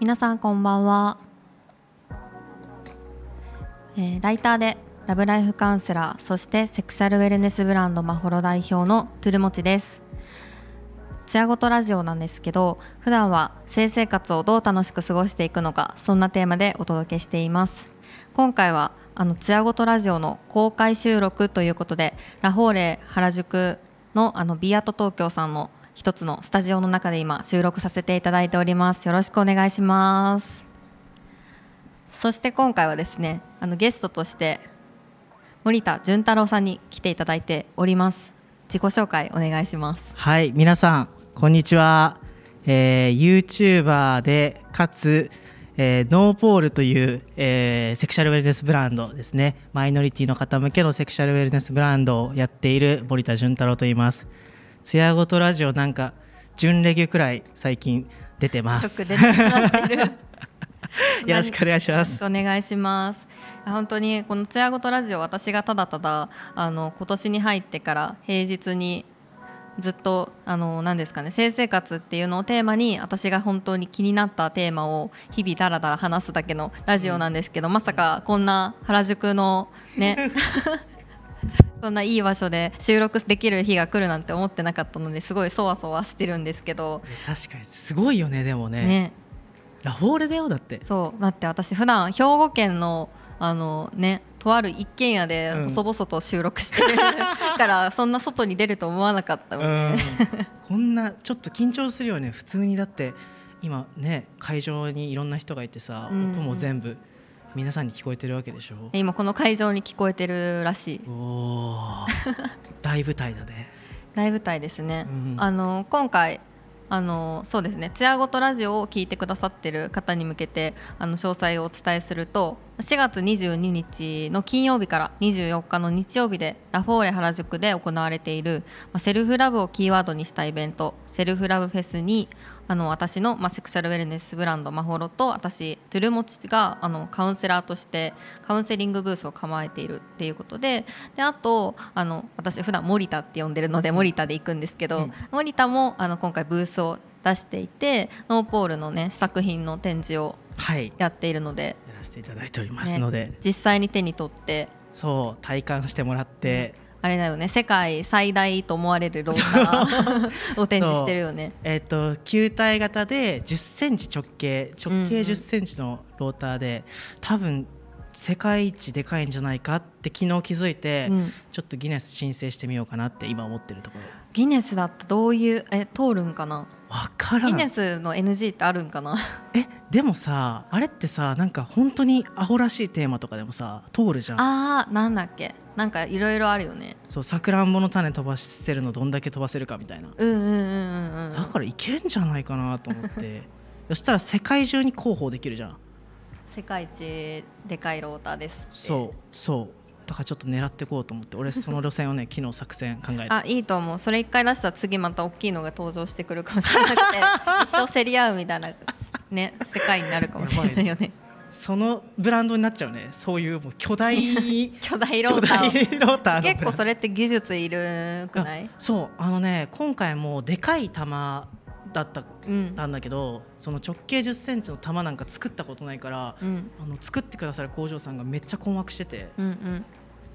皆さんこんばんは、えーライターでラブライフカウンセラーそしてセクシャルウェルネスブランドマホロ代表のトゥルモチです。ツヤごとラジオなんですけど普段は性生活をどう楽しく過ごしていくのかそんなテーマでお届けしています。今回はあのツヤごとラジオの公開収録ということでラフォーレ原宿のあのビアート東京さんの一つのスタジオの中で今収録させていただいております。よろしくお願いします。そして今回はですねあのゲストとして森田純太郎さんに来ていただいております。自己紹介お願いします。はい皆さんこんにちは、えー、YouTuber でかつ、えー、ノーポールという、えーセクシャルウェルネスブランドですね。マイノリティの方向けのセクシャルウェルネスブランドをやっている森田純太郎と言います。つやごとラジオなんか準レギュくらい最近出てまよす。よろしくお願いします。お願いします。本当にこの「つやごとラジオ」私がただただあの今年に入ってから平日にずっとあの何ですかね性生活っていうのをテーマに私が本当に気になったテーマを日々だらだら話すだけのラジオなんですけど、まさかこんな原宿のね こんないい場所で収録できる日が来るなんて思ってなかったのですごいそわそわしてるんですけど。確かにすごいよねでもね。ね。ラフォーレだよだって。そうだって私普段兵庫県のあのねとある一軒家でうん。細々と収録してる、からそんな外に出ると思わなかったもん。ね、こんなちょっと緊張するよね。普通にだって今ね会場にいろんな人がいてさ、うんうん。音も全部皆さんに聞こえてるわけでしょ、今この会場に聞こえてるらしい。おお 大舞台だね。大舞台ですね、うん。あの今回あのそうですね「ツヤごとラジオ」を聞いてくださってる方に向けてあの詳細をお伝えすると4月22日の金曜日から24日の日曜日でラフォーレ原宿で行われている、セルフラブをキーワードにしたイベントセルフラブフェスにあの私の、まあ、セクシャルウェルネスブランドマホロと私トゥルモチがあのカウンセラーとしてカウンセリングブースを構えているっていうことでであとあの私普段森田って呼んでるので森田で行くんですけど、うん。森田もあの今回ブースを出していてノーポールのね試作品の展示をはい。ややっているので、らせていただいておりますので、実際に手に取ってそう体感してもらって、あれだよね。世界最大と思われるローターを展示してるよね。えっ、と球体型で10センチ直径直径うんうん10センチのローターで、多分世界一でかいんじゃないかって昨日気づいて、うん。ちょっとギネス申請してみようかなって今思ってるところ。ギネスだった。どういうえ通るんかな？わからん。ギネスの NG ってあるんかな？えでもさあれってさなんか本当にアホらしいテーマとかでもさ通るじゃん。あーなんだっけ？なんかいろいろあるよね。そうさくらんぼの種飛ばせるのどんだけ飛ばせるかみたいな。うんうんうんうんうん。だからいけんじゃないかなと思って。そしたら世界中に広報できるじゃん。世界一でかいローターですって。そうそうだからちょっと狙っていこうと思って俺その路線をね昨日作戦考えてあいいと思う。それ一回出したら次また大きいのが登場してくるかもしれなくて 一生競り合うみたいなね世界になるかもしれないよね。そのブランドになっちゃうね。そういうもう巨大 巨大ローター結構それって技術いるくない？あそう。あのね今回もでかい玉だったうんなんだけどその直径1 0センチの玉なんか作ったことないからうん。あの作ってくださる工場さんがめっちゃ困惑しててうんうん。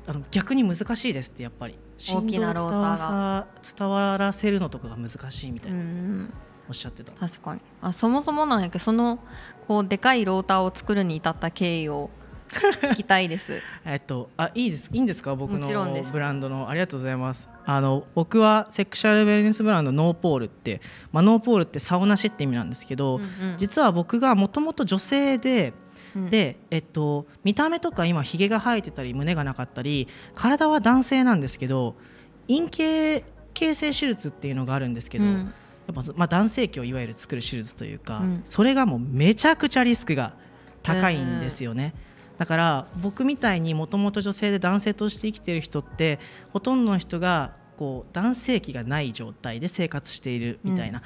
あの逆に難しいですってやっぱり。大きなローターが振動を伝わさ伝わらせるのとかが難しいみたうんういな、ん。おっしゃってた確かに。あそもそもなんやけどそのこうでかいローターを作るに至った経緯を聞きたいです。えっとあいいです。いいんですか？僕のブランドの。ありがとうございますあの僕はセクシャルウェルネスブランドノーポールって、まあ、ノーポールって竿なしって意味なんですけど、うんうん。実は僕がもともと女性でうん。で、えっと、見た目とか今ひげが生えてたり胸がなかったり体は男性なんですけど陰茎形成手術っていうのがあるんですけど、うん。やっぱ、まあ、男性器をいわゆる作る手術というか、うん。それがもうめちゃくちゃリスクが高いんですよね。だから僕みたいにもともと女性で男性として生きている人ってほとんどの人がこう男性器がない状態で生活しているみたいな、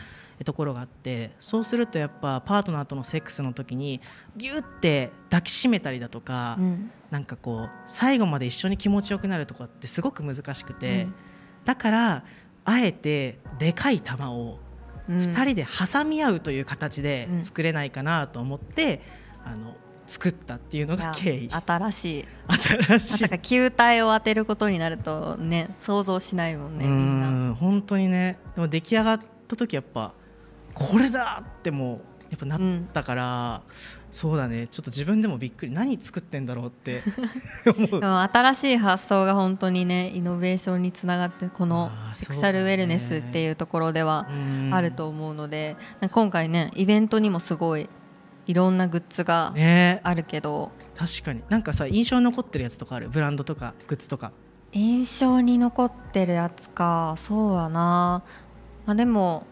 ところがあってそうするとやっぱパートナーとのセックスの時にギュッて抱きしめたりだとか、うん、なんかこう最後まで一緒に気持ちよくなるとかってすごく難しくて、うん、だからあえてでかい球を2人で挟み合うという形で作れないかなと思って、あの作ったっていうのが経緯。新しい。新しい。まさか球体を当てることになるとね想像しないもんねみんな。本当にね。でも出来上がった時やっぱこれだってもうやっぱなったから、うん、そうだね。ちょっと自分でもびっくり。何作ってんだろうって 思う。新しい発想が本当にねイノベーションにつながってこのセクシャルウェルネスっていうところではあると思うので、ね、今回ねイベントにもすごいいろんなグッズがあるけど、ね、確かに。なんかさ印象に残ってるやつとかある？ブランドとかグッズとか。印象に残ってるやつか。そうだな、まあ、でも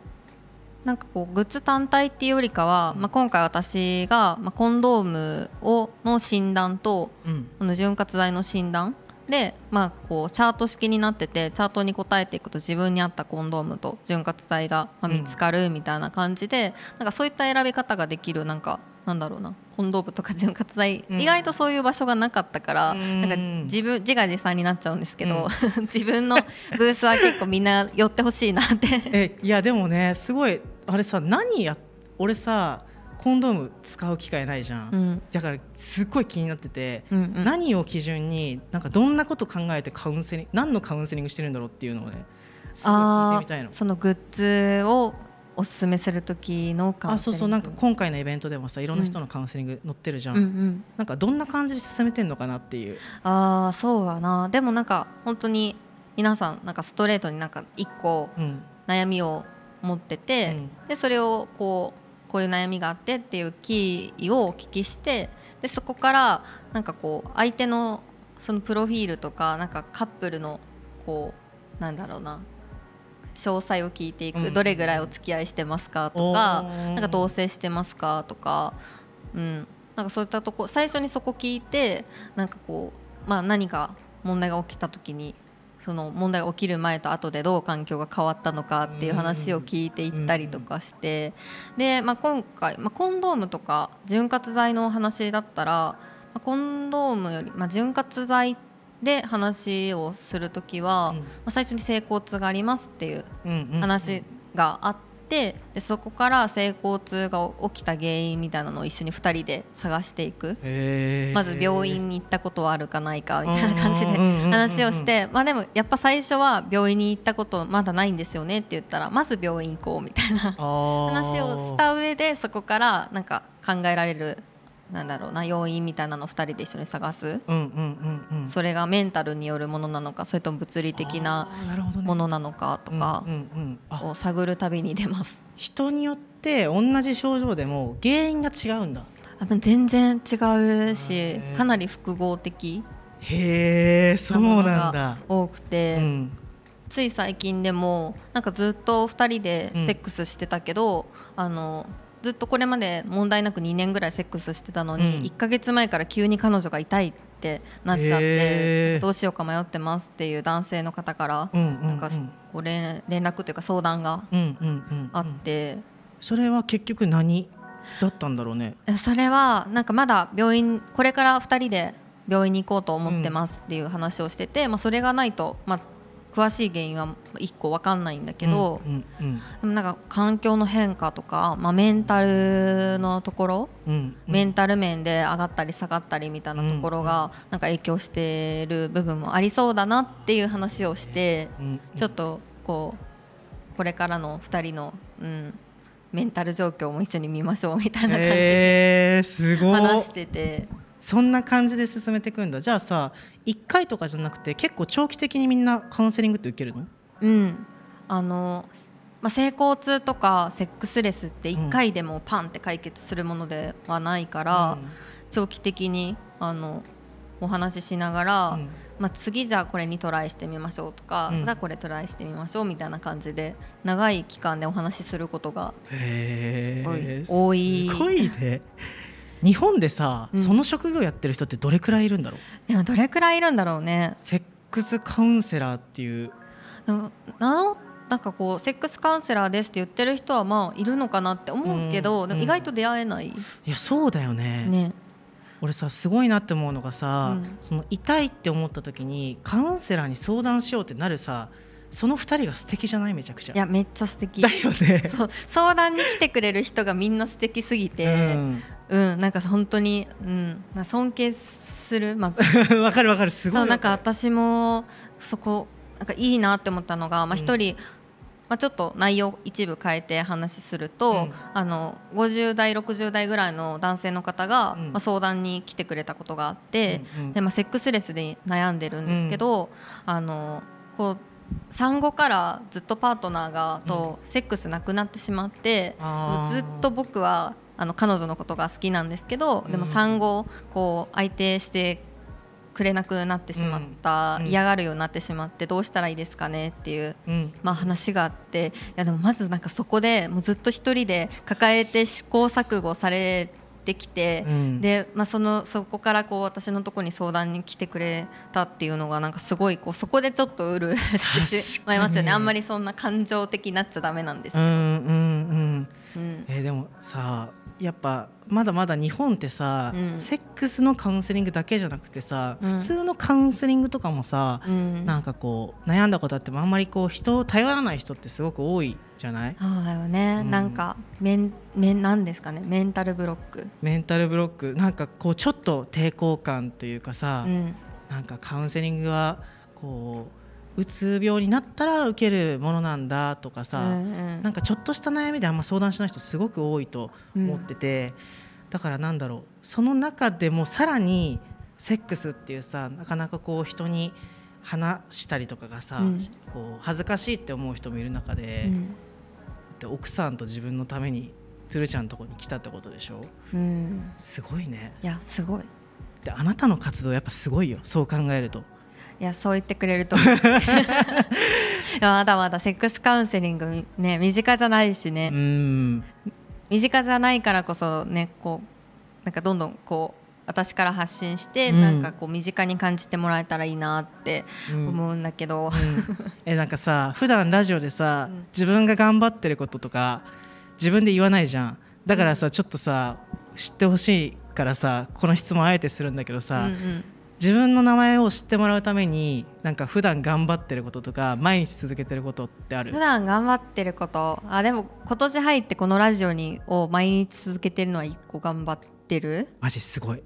なんかこうグッズ単体っていうよりかは、まあ、今回私が、まあ、コンドームをの診断と、うん、この潤滑剤の診断で、まあ、こうチャート式になっててチャートに答えていくと自分に合ったコンドームと潤滑剤が見つかるみたいな感じで、うん、なんかそういった選び方ができるなんかなんだろうなコンドームとか潤滑剤、うん、意外とそういう場所がなかったから、うん、なんか自分自画自賛になっちゃうんですけど、うん、自分のブースは結構みんな寄ってほしいなって。えいやでもねすごいあれさ何や俺さコンドーム使う機会ないじゃん、うん、だからすっごい気になってて、うんうん、何を基準になんかどんなこと考えてカウンセリング何のカウンセリングしてるんだろうっていうのをねすごい聞いてみたいの。そのグッズをおすすめする時のカウンセリング。あそうそうなんか今回のイベントでもさいろんな人のカウンセリング載ってるじゃん、うんうん。うん、なんかどんな感じで進めてんのかなっていう。ああそうだな。でもなんか本当に皆さんなんかストレートになんか一個悩みを持ってて、うん、でそれをこうこういう悩みがあってっていうキーをお聞きしてでそこからなんかこう相手のそのプロフィールとかなんかカップルのこうなんだろうな詳細を聞いていく、うん、どれぐらいお付き合いしてますかとかなんか同棲してますかとか、うん、なんかそういったとこ最初にそこ聞いてなんかこう、まあ、何か問題が起きた時にその問題が起きる前と後でどう環境が変わったのかっていう話を聞いていったりとかしてで、まあ、今回、まあ、コンドームとか潤滑剤の話だったら、まあ、コンドームより、まあ、潤滑剤で話をする時は、まあ、最初に性交痛がありますっていう話があって。でそこから性交痛が起きた原因みたいなのを一緒に2人で探していく。まず病院に行ったことはあるかないかみたいな感じで話をしてまあでもやっぱ最初は病院に行ったことまだないんですよねって言ったらまず病院行こうみたいな話をした上でそこからなんか考えられるなんだろうな要因みたいなのを2人で一緒に探す、それがメンタルによるものなのかそれとも物理的なものなのかとかを探る旅に出ます、人によって同じ症状でも原因が違うんだ。全然違うしかなり複合的。へえそうなんだ。多くて、うん、つい最近でもなんかずっと2人でセックスしてたけど、うん、あのずっとこれまで問題なく2年ぐらいセックスしてたのに、うん、1か月前から急に彼女が痛いってなっちゃって、どうしようか迷ってますっていう男性の方から、なんかこう連連絡というか相談があって、それは結局何だったんだろうね？それはなんかまだ病院これから2人で病院に行こうと思ってますっていう話をしてて、まあ、それがないと、まあ、詳しい原因は1個分かんないんだけど、うんうんうん、でもなんか環境の変化とか、まあ、メンタルのところ、うんうん、メンタル面で上がったり下がったりみたいなところがなんか影響している部分もありそうだなっていう話をして、うんうん、ちょっとこうこれからの2人の、うん、メンタル状況も一緒に見ましょうみたいな感じで話してて。そんな感じで進めていくんだ。じゃあさ1回とかじゃなくて結構長期的にみんなカウンセリングって受けるの？うん。あの、まあ、性交痛とかセックスレスって1回でもパンって解決するものではないから、うん、長期的にあのお話ししながら、うん、まあ、次じゃあこれにトライしてみましょうとか、うん、じゃあこれトライしてみましょうみたいな感じで長い期間でお話しすることが多い。すごいね日本でさ、うん、その職業やってる人ってどれくらいいるんだろう？でもどれくらいいるんだろうね。セックスカウンセラーっていう。名なんかこうセックスカウンセラーですって言ってる人はまあいるのかなって思うけど、うん。でも意外と出会えない、いやそうだよね。ね。俺さすごいなって思うのがさ、うん。その痛いって思った時にカウンセラーに相談しようってなるさその二人が素敵じゃない？めちゃくちゃ。いやめっちゃ素敵。だよね。そう相談に来てくれる人がみんな素敵すぎうて、んうんなんか本当に、うん、なんか尊敬するまず。わかるわかるすごいそうなんか私もそこなんかいいなって思ったのがまあ、一人、まあ、ちょっと内容一部変えて話すると、うん。あの50代60代ぐらいの男性の方が、うん。まあ、相談に来てくれたことがあって、うんうん。でまあ、セックスレスで悩んでるんですけど、あのこう産後からずっとパートナーがとセックスなくなってしまって、ずっと僕はあの彼女のことが好きなんですけど、でうん。も産後こう相手してくれなくなってしまった、うん。嫌がるようになってしまってどうしたらいいですかねっていう、うん。まあ、話があっていやでもまずなんかそこでもうずっと一人で抱えて試行錯誤されてきて、うん。で、まあ、そのそこからこう私のところに相談に来てくれたっていうのがなんかすごいこうそこでちょっとうるうるしてしまいますよね。あんまりそんな感情的になっちゃダメなんですけど、うんうんうん。うん。えーでもさやっぱまだまだ日本ってさ、うん。セックスのカウンセリングだけじゃなくてさ、うん。普通のカウンセリングとかもさ、うん。なんかこう悩んだことあってもあんまりこう人を頼らない人ってすごく多いじゃない？そうだよね、うん。なんかメンメンなんですかね？メンタルブロック、メンタルブロック。なんかこうちょっと抵抗感というかさ、うん、なんかカウンセリングはこううつ病になったら受けるものなんだとかさ、うんうん。なんかちょっとした悩みであんま相談しない人すごく多いと思ってて、だからなんだろうその中でもさらにセックスっていうさなかなかこう人に話したりとかがさ、うん。こう恥ずかしいって思う人もいる中で,、うん。で奥さんと自分のためにつるちゃんのとこに来たってことでしょ？うん、すごいね。いやすごい。であなたの活動やっぱすごいよそう考えるといやそう言ってくれるとまだまだセックスカウンセリングね身近じゃないしね、うん。身近じゃないからこそねこうなんかどんどんこう私から発信して、うん。なんかこう身近に感じてもらえたらいいなってうん。思うんだけど、うん。えなんかさ 普段ラジオでさ、うん。自分が頑張ってることとか自分で言わないじゃん。だからさちょっとさ知ってほしいからさこの質問あえてするんだけどうんさ、うん自分の名前を知ってもらうためになんか普段頑張ってることとか毎日続けてることってある？普段頑張ってること？あでも今年入ってこのラジオにを毎日続けてるのは一個頑張ってる？マジすごい。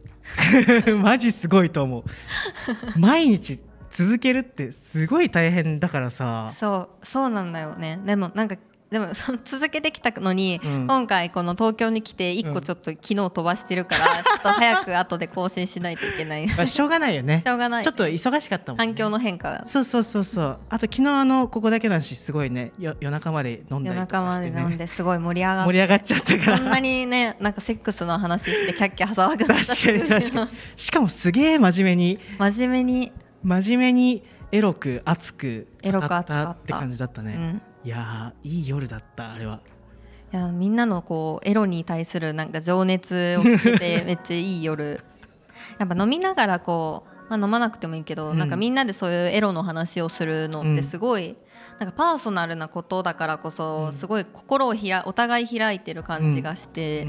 マジすごいと思う。毎日続けるってすごい大変だからさ。そうそうなんだよね。でもなんかでもその続けてきたのに、うん。今回この東京に来て一うん。個ちょっと昨日飛ばしてるから、ちょっと早く後で更新しないといけない。しょうがないよね。ょうがない。ちょっと忙しかったもん、ね、環境の変化。そうそうそうそう。あと昨日あのここだけの話すごいね。よ夜中まで飲んだ夜りと中までかしてね。飲んですごい盛り上が盛り上がっちゃったから。こんなにねなんかセックスの話してキャッキャ騒ぐ確かに確かに。しかもすげえ真面目に。真面目に、真面目にエロく熱くエロく語熱かった。って感じだったね、うん、いやーいい夜だったあれは。いやみんなのこうエロに対するなんか情熱を聞けて めっちゃいい夜。やっぱ飲みながらこう、まあ、飲まなくてもいいけど、うん。なんかみんなでそういうエロの話をするのってすごい、なんかパーソナルなことだからこそ、うん。すごい心をひらお互い開いてる感じがして、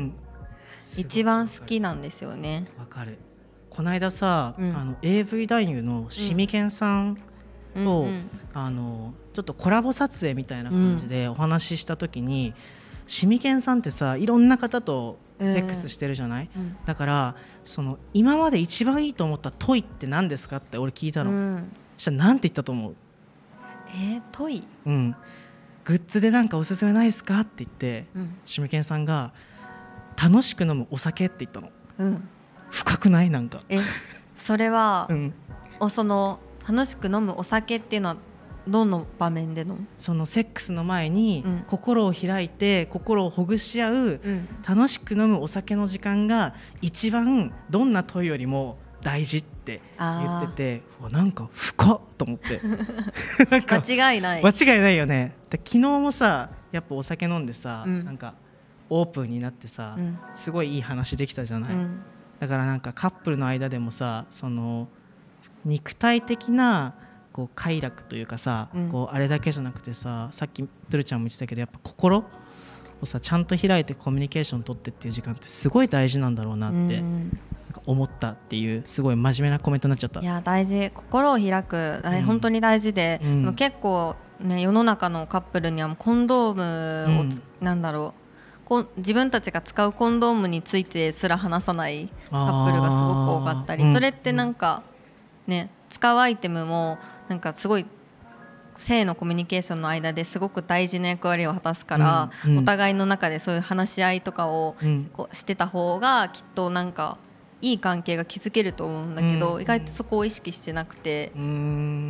一番好きなんですよね。わかる。この間さ、うん。あの AV 男優のシミケンさんうんと、うん。あのちょっとコラボ撮影みたいな感じでお話しした時に、シミケンさんってさいろんな方とセックスしてるじゃない、うん。だからその今まで一番いいと思ったトイって何ですかって俺聞いたの、うん。そしたら何て言ったと思う？えー、トイ、うん。グッズでなんかおすすめないですかって言ってうん。シミケンさんが楽しく飲むお酒って言ったの。うん、深くない？なんか。えそれはう、ん。おその楽しく飲むお酒っていうのはどの場面で飲む、そのセックスの前にうん。心を開いて心をほぐし合ううん、楽しく飲むお酒の時間が一番どんな問いよりも大事って言あっててなんか深っと思って。間違いない。間違いないよね。で昨日もさやっぱお酒飲んでさ、うん。なんかオープンになってさ、うん。すごいいい話できたじゃない、うん。だからなんかカップルの間でもさその肉体的なこう快楽というかさ、うん。こうあれだけじゃなくてささっきトゥルちゃんも言ってたけどやっぱ心をさちゃんと開いてコミュニケーション取ってっていう時間ってすごい大事なんだろうなって、思ったっていうすごい真面目なコメントになっちゃった。い。や大事。心を開く、うん。本当に大事で、うん。結構ね世の中のカップルにはコンドームをつ、なんだろう。こん自分たちが使うコンドームについてすら話さないカップルがすごく多かったりそれってなんかね使うアイテムもなんかすごい性のコミュニケーションの間ですごく大事な役割を果たすから、うんうん。お互いの中でそういう話し合いとかをうん。こうしてた方がきっとなんかいい関係が築けると思うんだけど、うん意外とそこを意識してなくて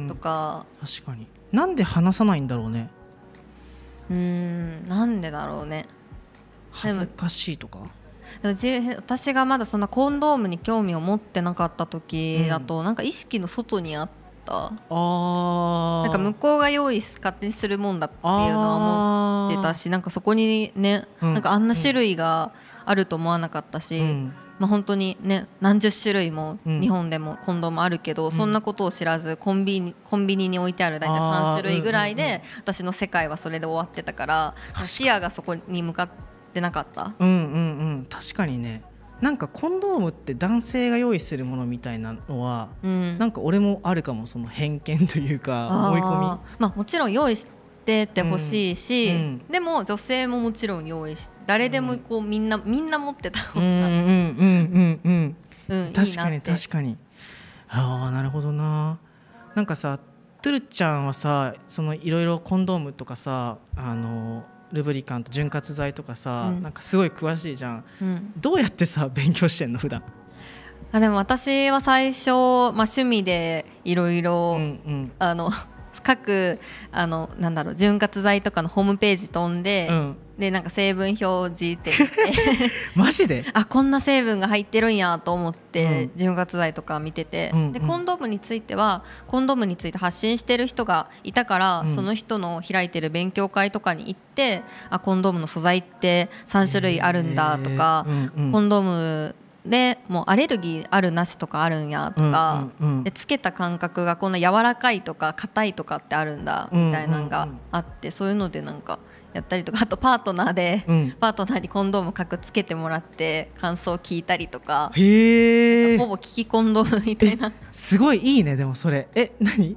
とか。確かに。なんで話さないんだろうね。うーんなんでだろうね。恥ずかしいとか私がまだそんなコンドームに興味を持ってなかった時だと、なんか意識の外にあった。あー。なんか向こうが用意し勝手にするもんだっていうのは思ってたしなんかそこにね、うん。なんかあんな種類があると思わなかったし、うん。まあ、本当にね何十種類もうん。日本でもコンドームあるけど、そんなことを知らずコンビニコンビニに置いてある大体あー。3種類ぐらいうんうんで私の世界はそれで終わってたから視野がそこに向かってなかった？うんうんうん。確かにね。なんかコンドームって男性が用意するものみたいなのはうん。なんか俺もあるかも。その偏見というか思い込まあ、もちろん用意してってほしいし、うん。うんでも女性ももちろん用意し誰でもこうみんなみんな持ってた方うんうんうんうんうん確かに確かに。ああなるほどな。なんかさトゥルちゃんはさそのいろいろコンドームとかさあのルブリカント潤滑剤とかさ、うん。なんかすごい詳しいじゃん。うん。どうやってさ勉強してんの普段？あでも私は最初、まあ、趣味でいろいろあの各あのなんだろう潤滑剤とかのホームページ飛んで、うんでなんか成分表示って言って。マジで？あこんな成分が入ってるんやと思って、うん。潤滑剤とか見てて、うんうん。でコンドームについてはコンドームについて発信してる人がいたから、うん。その人の開いてる勉強会とかに行ってあコンドームの素材って3種類あるんだとか、うんうん。コンドームでもうアレルギーあるなしとかあるんやとか、うんうんうん。でつけた感覚がこんな柔らかいとか硬いとかってあるんだみたいなのがあって、そういうのでなんかやったりとかあとパートナーで、うん。パートナーにコンドーム各つけてもらって感想を聞いたりとか、へえほぼ聞きコンドームみたいな。すごいいいねでもそれ。え何？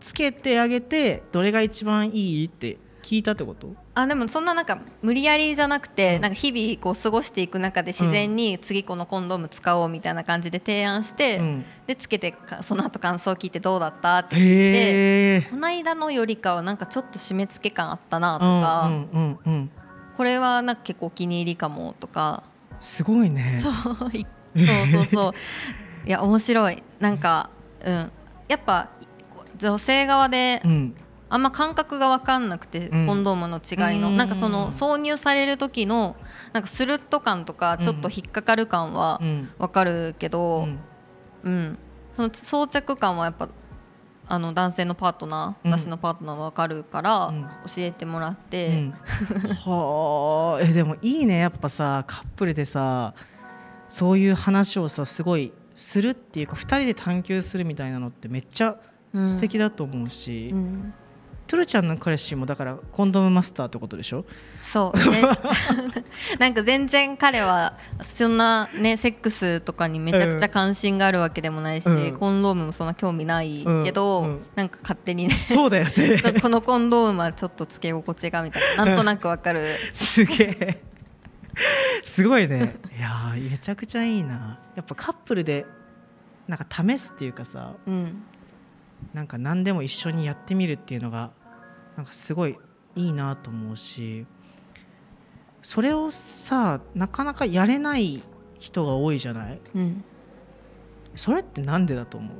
つけてあげてどれが一番いい？って聞いたってこと？あでもそんななんか無理やりじゃなくて、うん。なんか日々こう過ごしていく中で自然に次このコンドーム使おうみたいな感じで提案して、うん。でつけてかその後感想を聞いてどうだったって聞いて。この間のよりかはなんかちょっと締め付け感あったなとか、うんうんうんうん。これはなんか結構お気に入りかもとか。すごいね。そういそうそうそう。いや面白い。なんかうん。やっぱ女性側でうんあんま感覚が分かんなくて、うん。コンドームの違いの、うん。なんかその挿入される時のなんかスルッと感とかちょっと引っかかる感はうん。分かるけど、うん。うん、その装着感はやっぱあの男性のパートナー、うん私のパートナーは分かるから、うん。教えてもらって、うん。はあ。えでもいいね。やっぱさカップルでさそういう話をさすごいするっていうか2人で探求するみたいなのってめっちゃうん。素敵だと思うし、うんトゥルちゃんの彼氏もだからコンドームマスターってことでしょ？そうね。なんか全然彼はそんなねセックスとかにめちゃくちゃ関心があるわけでもないし、うん。コンドームもそんな興味ないけど、うん。うん。なんか勝手にねそうだよね。このコンドームはちょっとつけ心地がみたいな。なんとなくわかる。すげえ。すごいね。いやーめちゃくちゃいいな。やっぱカップルでなんか試すっていうかさうん。なんか何でも一緒にやってみるっていうのがなんかすごいいいなと思うしそれをさなかなかやれない人が多いじゃない？うん。それってなんでだと思う？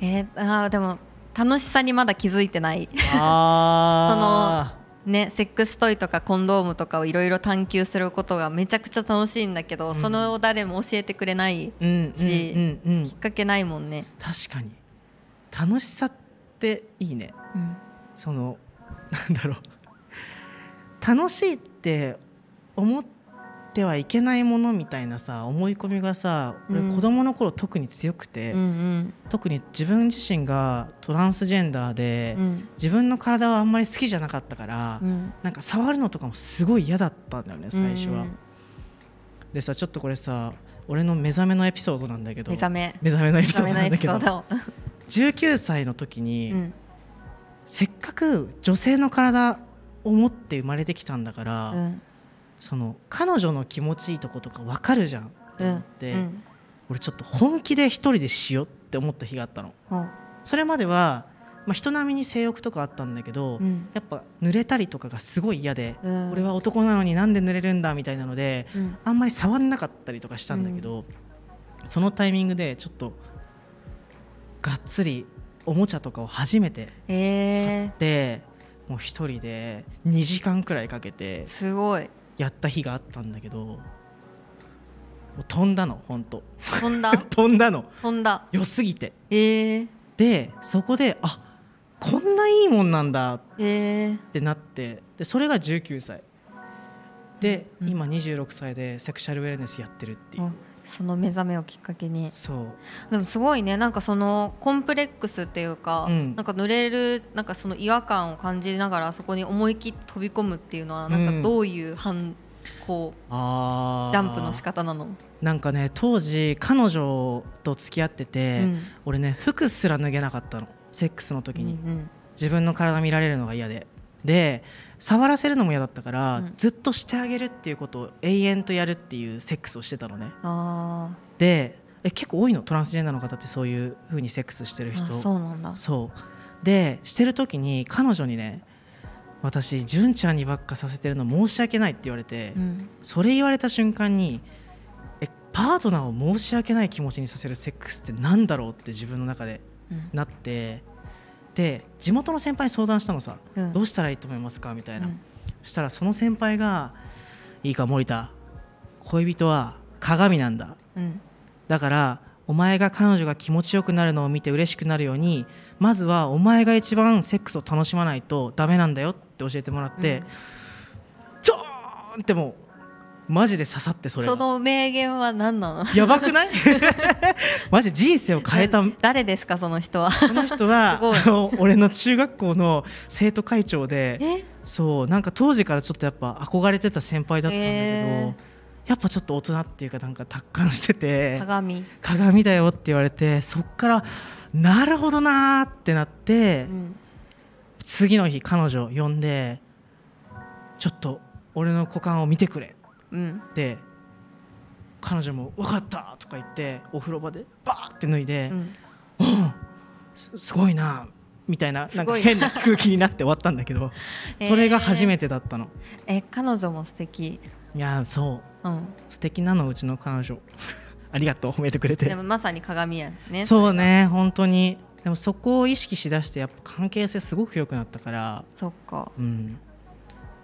えー、あーでも楽しさにまだ気づいてない。あ ねセックストイとかコンドームとかをいろいろ探求することがめちゃくちゃ楽しいんだけど、うん。その誰も教えてくれないしきっかけないもんね、確かに。楽しさっていいね。うんその なんだろう。楽しいって思っってはいけないものみたいなさ思い込みがさ俺うん。子供の頃特に強くて、うんうん。特に自分自身がトランスジェンダーで、うん。自分の体はあんまり好きじゃなかったから、うん。なんか触るのとかもすごい嫌だったんだよね最初は。うんでさちょっとこれさ俺の目覚めのエピソードなんだけど。目覚め。目覚めのエ目ピソードなんだけど。ピソード。19歳の時に、うんせっかく女性の体を持って生まれてきたんだから、うん。その彼女の気持ちいいとことか分かるじゃんって思って、うん。俺ちょっと本気で一人でしようって思った日があったの。うん。それまでは、まあ、人並みに性欲とかあったんだけど、うん。やっぱ濡れたりとかがすごい嫌で、うん。俺は男なのになんで濡れるんだみたいなのでうん。あんまり触んなかったりとかしたんだけど、そのタイミングでちょっとがっつりおもちゃとかを初めてえでもう一人で2時間くらいかけてー、すごい。やった日があったんだけど飛んだの本当。飛んだ？飛んだの。飛んだ。良すぎて。えー、でそこであこんないいもんなんだっえー、てなってでそれが19歳。で、うん今26歳でセクシャルウェルネスやってるっていう、うんその目覚めをきっかけに。そう。でもすごいね。なんかそのコンプレックスっていうか、うん。なんか濡れるなんかその違和感を感じながらそこに思い切って飛び込むっていうのはなんかどういう反こうあー。ジャンプの仕方なの、なんかね当時彼女と付き合ってて、うん。俺ね服すら脱げなかったの。セックスの時に、うん。自分の体見られるのが嫌でで触らせるのも嫌だったから、うん。ずっとしてあげるっていうことを永遠とやるっていうセックスをしてたのね。あでえ結構多いの？トランスジェンダーの方ってそういう風にセックスしてるー人。あそうなんだ。そう。でしてる時に彼女にね私純ちゃんにばっかさせてるの申し訳ないって言われて、うん。それ言われた瞬間にえパートナーを申し訳ない気持ちにさせるセックスってなんだろうって自分の中でうん。なってで地元の先輩に相談したのさ、うん。どうしたらいいと思いますかみたいな、うん。そしたらその先輩が「いいか森田恋人は鏡なんだ。うん。だからお前が彼女が気持ちよくなるのを見て嬉しくなるようにまずはお前が一番セックスを楽しまないとダメなんだよ」って教えてもらって、うん。ドーンってもうマジで刺さってそれが。その名言は何なの？やばくない？マジで人生を変えた。誰ですかその人は？この人はあの俺の中学校の生徒会長でえ？そうなんか当時からちょっとやっぱ憧れてた先輩だったんだけど、へやっぱちょっと大人っていうかなんか達観してて鏡、鏡だよって言われてそっからなるほどなーってなって、うん。次の日彼女呼んでちょっと俺の股間を見てくれうん。って彼女も「分かった!」とか言ってお風呂場でバーって脱いでう、ん。うんすすごいなみたいなななんか変な空気になって終わったんだけど それが初めてだったの、えー彼女も素敵。いやーそう。うん。素敵なのうちの彼女。ありがとう褒めてくれて。でもまさに鏡やね。そうね本当に。でもそこを意識しだしてやっぱ関係性すごく良くなったから。そっか。うん。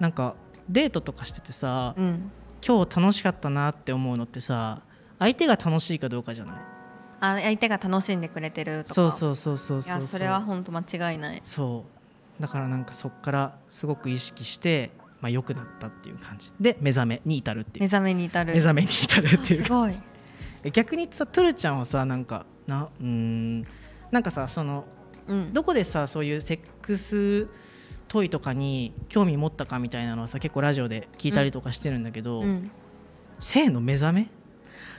なんかデートとかしててさ、うん今日楽しかったなって思うのってさ相手が楽しいかどうかじゃない？あ相手が楽しんでくれてるとか？そうそうそうそうそういやそれは本当間違いない。そう。だからなんかそっからすごく意識して、まあ、良くなったっていう感じ。で目覚めに至るっていう。目覚めに至る。目覚めに至るっていうすごい。え逆にさトゥルちゃんはさなんかなうーんなんかさそのうん。どこでさそういうセックストイとかに興味持ったかみたいなのはさ結構ラジオで聞いたりとかしてるんだけど、うん。性の目覚め？っ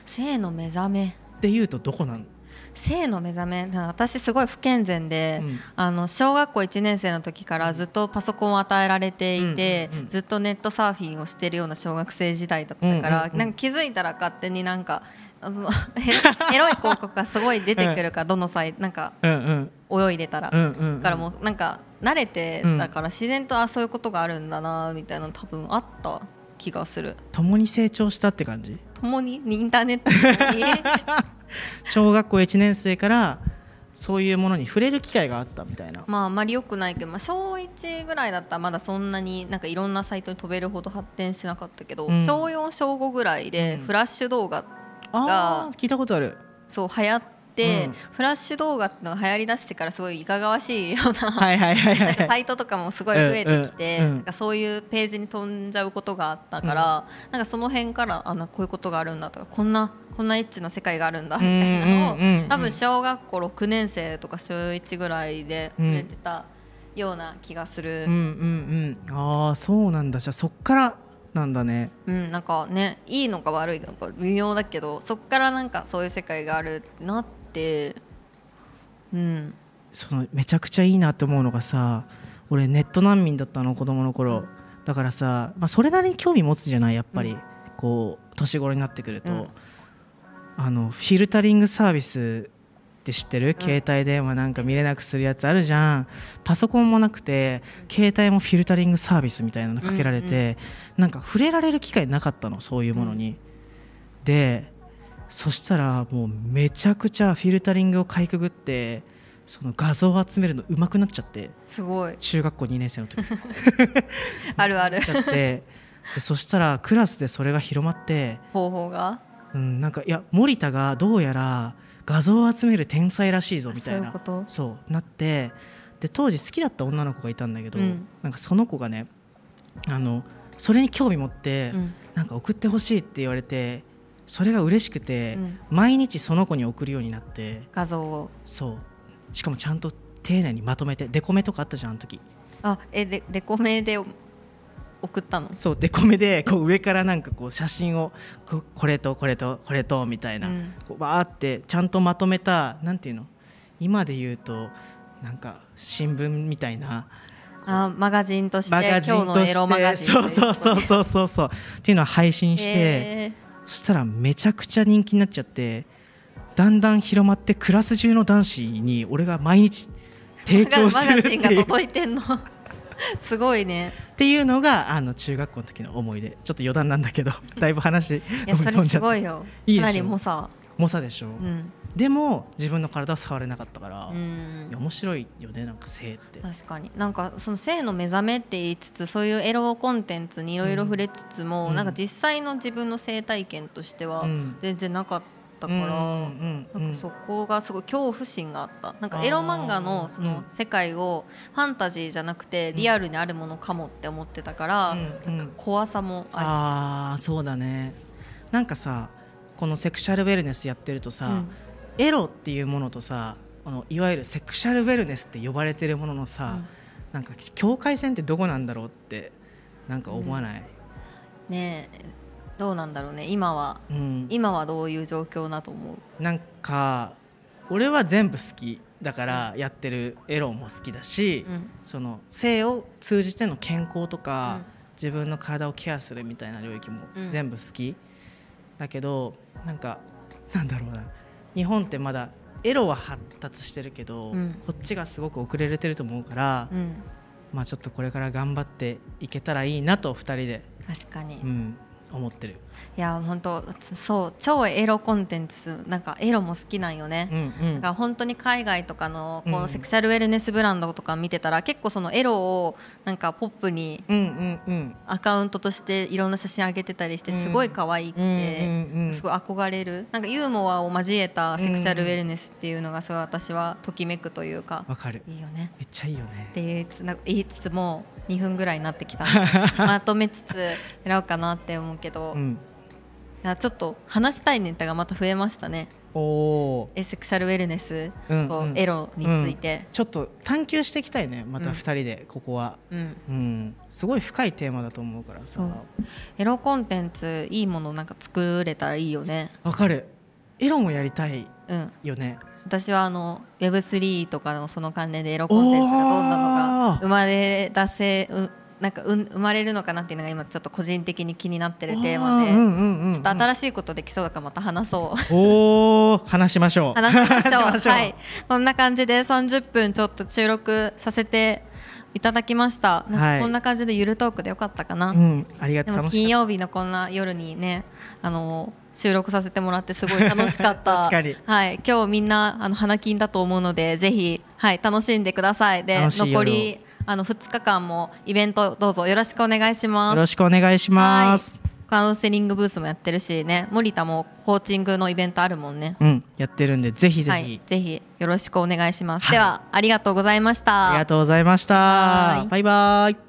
性の目覚め？ていうとどこなの、性の目覚め？私すごい不健全で、うん。あの小学校1年生の時からずっとパソコンを与えられていて、うんうんうんずっとネットサーフィンをしてるような小学生時代だったから、うんうんうんなんか気づいたら勝手になんかあその エロい広告がすごい出てくるから、どの際なんかうんうん。泳いでたら、うんうんうん。だからもうなんか慣れてうんだから自然とあそういうことがあるんだなみたいなの多分あった気がする。共に成長したって感じ？共に？インターネットに？小学校1年生からそういうものに触れる機会があったみたいな。まああまり良くないけど、まあ、小1ぐらいだったらまだそんなになんかいろんなサイトに飛べるほど発展してなかったけど、うん。小4小5ぐらいでうん。フラッシュ動画あー聞いたことある。そう流行ってうん。フラッシュ動画ってのが流行りだしてからすごいいかがわしいようなはいはいはいは なんかサいイトとかもすごい増えてきて、うんうんうん。なんかそういうページに飛んじゃうことがあったから、なんかその辺からあのこういうことがあるんだとかこんなこんなエッチな世界があるんだみたいなのを、うんうんうんうん。多分小学校6年生とか小1ぐらいで触れてたような気がする。うんうんうん。ああそうなんだ。じゃあそっからなんだね。うん、なんかねいいのか悪いのか微妙だけどそっからなんかそういう世界があるなって。うんそのめちゃくちゃいいなって思うのがさ俺ネット難民だったの子供の頃、うん。だからさ、まあ、それなりに興味持つじゃない？やっぱり、うん。こう年頃になってくると、うん。あのフィルタリングサービスって知ってる、うん。携帯電話なんか見れなくするやつあるじゃん。パソコンもなくて携帯もフィルタリングサービスみたいなのかけられて、なんか触れられる機会なかったのそういうものに、でそしたらもうめちゃくちゃフィルタリングをかいくぐってその画像を集めるの上手くなっちゃってすごい。中学校2年生の時。あるある。ちゃって。でそしたらクラスでそれが広まって、方法が？うん、なんかいや森田がどうやら画像を集める天才らしいぞみたいな。そういうこと？そうなってで当時好きだった女の子がいたんだけど、うん。なんかその子がねあのそれに興味持って、うん。なんか送ってほしいって言われてそれが嬉しくて、うん。毎日その子に送るようになって。画像を。そう。しかもちゃんと丁寧にまとめてデコメとかあったじゃんあの時。あえでデコメで送ったの？そうデコメでこう上からなんかこう写真をここれとこれとこれとみたいな、うん。こうバーってちゃんとまとめたなんていうの？今で言うとなんか新聞みたいなあマガジンとしてマガジンとしてロマガジンそうそうそううそうそうそう。っていうのを配信して、へそしたらめちゃくちゃ人気になっちゃってだんだん広まってクラス中の男子に俺が毎日提ー供すマガジンがるっていうっ届いてんの？すごいね。ていうのがあの中学校の時の思い出。ちょっっと余談なんだけどだいぶ話いやそれすごいいよかなりもさ猛者でしょ、うん。でも自分の体は触れなかったから、うん。面白いよねなんか性って。確かに。なんかその性の目覚めって言いつつそういうエロコンテンツにいろいろ触れつつも、うん。なんか実際の自分の性体験としてはうん。全然なかったから、うんうんうんなんかそこがすごい恐怖心があった。なんかエロ漫画のその世界をファンタジーじゃなくてリアルにあるものかもって思ってたから、うんうん。なんか怖さもあああそうだね。なんかさこのセクシャルウェルネスやってるとさ、エロっていうものとさこのいわゆるセクシャルウェルネスって呼ばれてるもののさ、なんか境界線ってどこなんだろうってなんか思わない、うん。ねえどうなんだろうね。今は。うん。今はどういう状況だと思う？なんか俺は全部好きだからやってるエロも好きだし、うん。その性を通じての健康とか、自分の体をケアするみたいな領域もうん。全部好き、だけどなんかなんだろうな。日本ってまだエロは発達してるけど、うん。こっちがすごく遅れてると思うから、うん。まあちょっとこれから頑張っていけたらいいなと2人で、確かに、いうん、思ってる。や本当そう超エロコンテンツなんかエロも好きなんよね、うんうん。だから本当に海外とかのこうセクシャルウェルネスブランドとか見てたら結構そのエロをなんかポップにアカウントとしていろんな写真上げてたりしてうん。すごい可愛くてうんすごい憧れる。なんかユーモアを交えたセクシャルウェルネスっていうのがすごい私はときめくというかわかる。いいよね。めっちゃいいよね。って言いつつなんか言いつつも2分ぐらいになってきた。まとめつつやろうかなって思うけど、いうん。やちょっと話したいネタがまた増えましたね。おおえセクシャルウェルネスとうん。うんエロについて、ちょっと探求していきたいねまたうん。2人でここは、うん。うん、すごい深いテーマだと思うからさ。そう。エロコンテンツいいものなんか作れたらいいよね。わかる。エロもやりたいうん。よね私はあの Web3 とかのその関連でエロコンテンツがどんなのが生まれ出せうなんかうん生まれるのかなっていうのが今ちょっと個人的に気になってるテーマで、あうんうんうんうんちょっと新しいことできそうだからまた話そう。おお話しましょう 話しましょう。はい。こんな感じで30分ちょっと収録させていただきました。こんな感じでゆるトークでよかったかな。うんありがでとう金曜日のこんな夜にね、あの収録させてもらってすごい楽しかった。確かにはい。今日みんなあの花金だと思うのでぜひはい楽しんでください。で残りあの2日間もイベントどうぞよろしくお願いします。たよろしくお願いします。カウンセリングブースもやってるしね。森田もコーチングのイベントあるもんね。うんやってるんでぜひぜひ、はい、ぜひよろしくお願いします、はい。ではありがとうございました。ありがとうございました。バイバイ